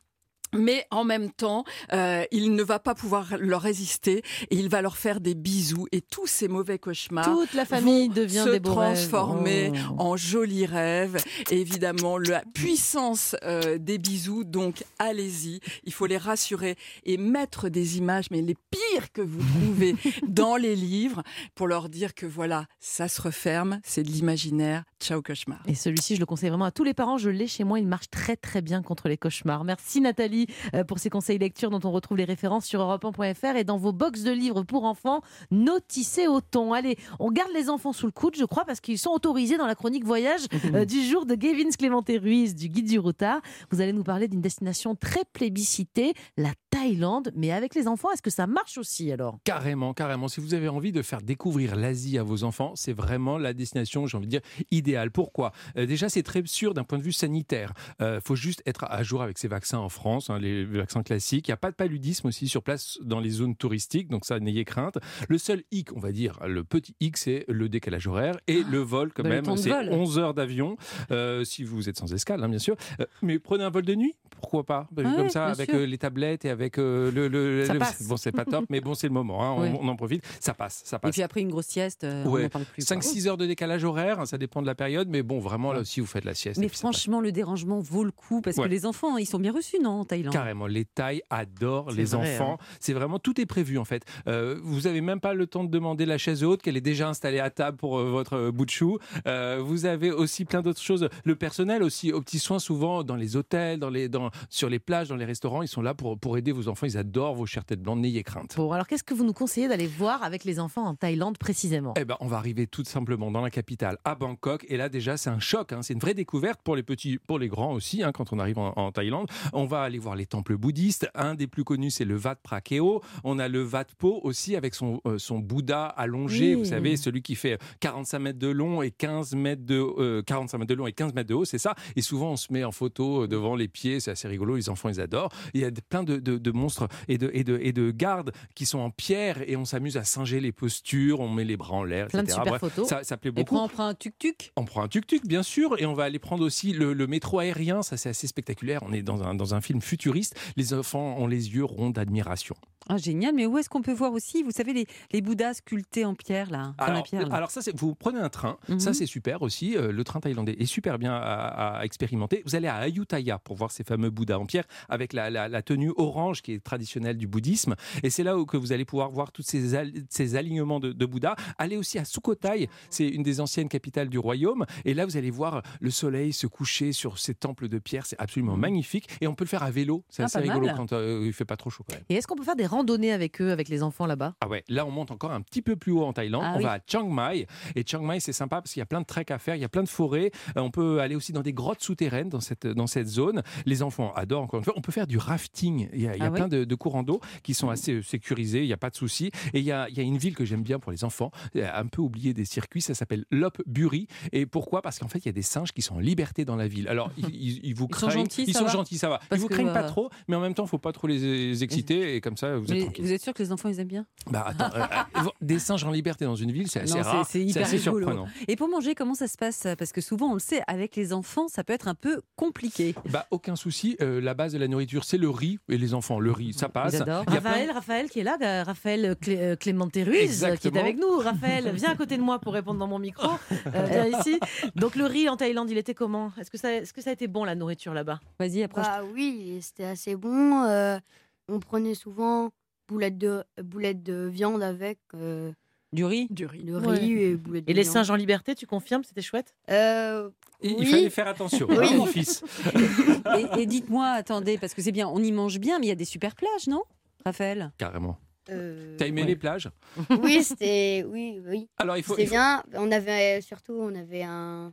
Mais en même temps, euh, il ne va pas pouvoir leur résister et il va leur faire des bisous et tous ces mauvais cauchemars Toute la famille vont devient se des beaux rêves. transformer Oh. en jolis rêves. Et évidemment, la puissance euh, des bisous. Donc, allez-y. Il faut les rassurer et mettre des images, mais les pires que vous trouvez dans les livres, pour leur dire que voilà, ça se referme, c'est de l'imaginaire. Ciao cauchemar. Et celui-ci, je le conseille vraiment à tous les parents. Je l'ai chez moi. Il marche très très bien contre les cauchemars. Merci Nathalie. Nathalie euh, pour ses conseils lecture dont on retrouve les références sur europe1.fr et dans vos box de livres pour enfants, notissez autant. Allez, on garde les enfants sous le coude, je crois, parce qu'ils sont autorisés dans la chronique voyage euh, du jour de Gavin Clémenté Ruiz du Guide du Routard. Vous allez nous parler d'une destination très plébiscitée, la Thaïlande. Mais avec les enfants, est-ce que ça marche aussi alors? Carrément, carrément. Si vous avez envie de faire découvrir l'Asie à vos enfants, c'est vraiment la destination, j'ai envie de dire, idéale. Pourquoi? Euh, Déjà, c'est très sûr d'un point de vue sanitaire. Il faut juste être à jour avec ces vaccins en France, hein, les vaccins classiques. Il n'y a pas de paludisme aussi sur place dans les zones touristiques, donc ça, n'ayez crainte. Le seul hic, on va dire, le petit hic, c'est le décalage horaire et le vol quand bah, même. C'est vol. 11 heures d'avion, euh, si vous êtes sans escale, hein, bien sûr. Euh, mais prenez un vol de nuit, pourquoi pas? Ah Comme ça, avec euh, les tablettes et avec le, le- Ça le-. Bon, c'est pas top, mais bon, c'est le moment. hein, on- Ouais. on, en profite. Ça passe, ça Et passe. puis après une grosse sieste, on Ouais. n'en parle plus. quoi. 5-6 heures de décalage horaire, ça dépend de la période, mais bon, vraiment, là aussi, vous faites la sieste. Mais et franchement, le dérangement vaut le coup parce Ouais. que les enfants, ils sont bien reçus, non, Thaïlande Carrément, les Thaïs adorent les vrai, enfants. hein. C'est vraiment tout est prévu en fait. Euh, vous n'avez même pas le temps de demander la chaise haute qu'elle est déjà installée à table pour euh, votre euh, bout de chou. Euh, vous avez aussi plein d'autres choses. Le personnel aussi aux petits soins souvent dans les hôtels, dans les, dans, sur les plages, dans les restaurants, ils sont là pour, pour aider vos enfants. Ils adorent vos chères têtes blanches. N'ayez crainte. Bon, alors qu'est-ce que vous nous conseillez d'aller voir avec les enfants en Thaïlande précisément? Eh ben, on va arriver tout simplement dans la capitale, à Bangkok. Et là, déjà, c'est un choc. hein. C'est une vraie découverte pour les petits, pour les grands aussi, hein, quand on arrive en, en Thaïlande. On va aller voir les temples bouddhistes. Un des plus connus, c'est le Wat Prakeo. On a le Wat Po aussi, avec son, euh, son Bouddha allongé. Oui. Vous savez, celui qui fait 45 mètres de long et 15 mètres de, euh, 45 mètres de long et 15 mètres de haut, c'est ça. Et souvent, on se met en photo euh, devant les pieds. C'est assez rigolo. Les enfants, ils adorent. Il y a de- plein de, de- de monstres et de, et, de, et de gardes qui sont en pierre et on s'amuse à singer les postures. On met les bras en l'air, Plein de etc. super Bref, photos. Ça, ça plaît Et beaucoup. puis on prend un tuk-tuk? On prend un tuk-tuk, bien sûr, et on va aller prendre aussi le, le métro aérien. Ça, c'est assez spectaculaire. On est dans un, dans un film futuriste. Les enfants ont les yeux ronds d'admiration. Ah, génial, mais où est-ce qu'on peut voir aussi, vous savez, les, les Bouddhas sculptés en pierre, là dans la Alors, pierre, là? alors ça, c'est- vous prenez un train, Mhm. ça c'est super aussi. Euh, le train thaïlandais est super bien à, à expérimenter. Vous allez à Ayutthaya pour voir ces fameux Bouddhas en pierre avec la, la- la tenue orange qui est traditionnelle du bouddhisme. Et c'est là où que vous allez pouvoir voir tous ces, al- ces alignements de, de Bouddha. Allez aussi à Sukhothai, c'est une des anciennes capitales du royaume. Et là, vous allez voir le soleil se coucher sur ces temples de pierre. C'est absolument magnifique. Et on peut le faire à vélo. C'est Ah, assez rigolo mal. quand euh, il fait pas trop chaud quand même. Et est-ce qu'on peut faire des randonnées avec eux, avec les enfants là-bas? Ah ouais, là on monte encore un petit peu plus haut en Thaïlande. Ah on oui. va à Chiang Mai et Chiang Mai c'est sympa parce qu'il y a plein de treks à faire, il y a plein de forêts. Euh, on peut aller aussi dans des grottes souterraines dans cette dans cette zone. Les enfants adorent encore une fois. On peut faire du rafting. Il y a, il y a Ah plein de, de courants d'eau qui sont assez euh, sécurisés. Il n'y a pas de souci. Et il y a, il y a une ville que j'aime bien pour les enfants, euh, un peu oubliée des circuits. Ça s'appelle Lop Buri. Et pourquoi? Parce qu'en fait il y a des singes qui sont en liberté dans la ville. Alors ils, vous Ils sont craignent. gentils, ils ça sont va? gentils, ça va. Ils vous craignent pas euh, trop, mais en même temps il faut pas trop les exciter et comme ça vous êtes tranquille. vous êtes sûr que les enfants, ils aiment bien? Bah attends, euh, euh, des singes en liberté dans une ville, c'est assez Non, rare. c'est hyper assez surprenant. Et pour manger, comment ça se passe? Parce que souvent, on le sait, avec les enfants, ça peut être un peu compliqué. Bah aucun souci. euh, la base de la nourriture, c'est le riz et les enfants, le riz, ça passe. Plein- Raphaël, Raphaël qui est là, Raphaël Clé- Clémenté Ruiz qui est avec nous. Raphaël, viens à côté de moi pour répondre dans mon micro. Euh, viens ici. Donc le riz en Thaïlande, il était comment? Est-ce que, ça, est-ce que ça a été bon la nourriture là-bas? Vas-y, approche. Bah oui, c'était assez bon. euh, on prenait souvent boulettes de, boulettes de viande avec. euh, du riz Du riz. Ouais. riz et boulettes Et de les viande. singes en liberté, tu confirmes C'était chouette? Euh, Il, fallait faire attention, Oui. hein, mon fils. Et, et dites-moi, attendez, parce que c'est bien, on y mange bien, mais il y a des super plages, non Raphaël? Carrément. Euh, T'as aimé ouais. les plages? Oui, c'était. Oui, oui. Alors il faut. Il faut- bien. On avait surtout, on avait un,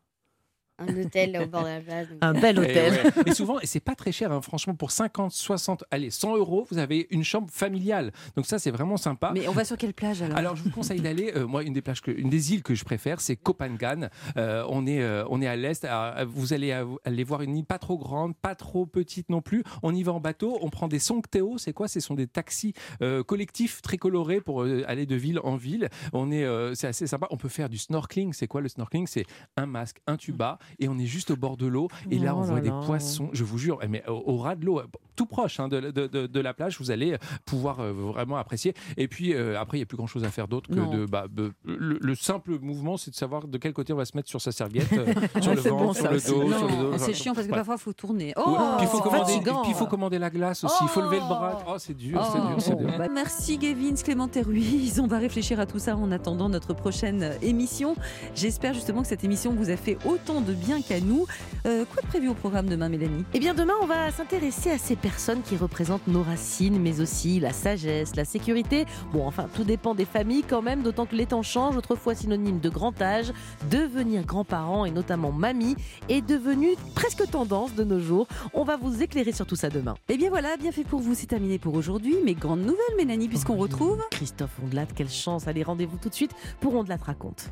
un hôtel au bord de la plage. donc- Un bel Eh hôtel. ouais. Et souvent, et c'est pas très cher, hein, franchement, pour 50, 60, allez, 100 euros, vous avez une chambre familiale. Donc ça, c'est vraiment sympa. Mais on va sur quelle plage alors? Alors, je vous conseille d'aller. euh, moi, une des plages, que, une des îles que je préfère, c'est Kopangan. Euh, on est, euh, on est à l'est. Alors, Vous allez aller voir une île pas trop grande, pas trop petite non plus. On y va en bateau. On prend des Songteo. C'est quoi? Ce sont des taxis euh, collectifs très colorés pour euh, aller de ville en ville. On est, euh, c'est assez sympa. On peut faire du snorkeling. C'est quoi le snorkeling? C'est un masque, un tuba, et on est juste au bord de l'eau. Et là, Oh on là voit des là. poissons. Je vous jure, mais au, au ras de l'eau, tout proche hein, de, de- de- de la plage, vous allez pouvoir euh, vraiment apprécier. Et puis euh, après, il n'y a plus grand chose à faire d'autre que Non. de, bah, le, le simple mouvement, c'est de savoir de quel côté on va se mettre sur sa serviette, euh, sur le ventre, bon, sur le dos, Non, sur le dos. C'est chiant parce que Ouais. parfois, il faut tourner. Oh, puis il faut commander, puis il faut commander la glace aussi. Il faut lever le bras. Oh, c'est dur, c'est dur, c'est Oh, dur. bah, merci Gavin, Clément et Ruiz. On va réfléchir à tout ça en attendant notre prochaine euh, émission. J'espère justement que cette émission vous a fait autant de bien qu'à nous. Euh, quoi de prévu au programme demain, Mélanie? Eh bien, demain, on va s'intéresser à ces personnes qui représentent nos racines, mais aussi la sagesse, la sécurité. Bon, enfin, tout dépend des familles quand même, d'autant que les temps changent. Autrefois synonyme de grand âge, devenir grand-parent et notamment mamie est devenu presque tendance de nos jours. On va vous éclairer sur tout ça demain. Eh bien voilà, bien fait pour vous, c'est terminé pour aujourd'hui. Mais grande nouvelle, Mélanie, puisqu'on retrouve Christophe Ondelat, quelle chance. Allez, rendez-vous tout de suite pour Ondelat raconte.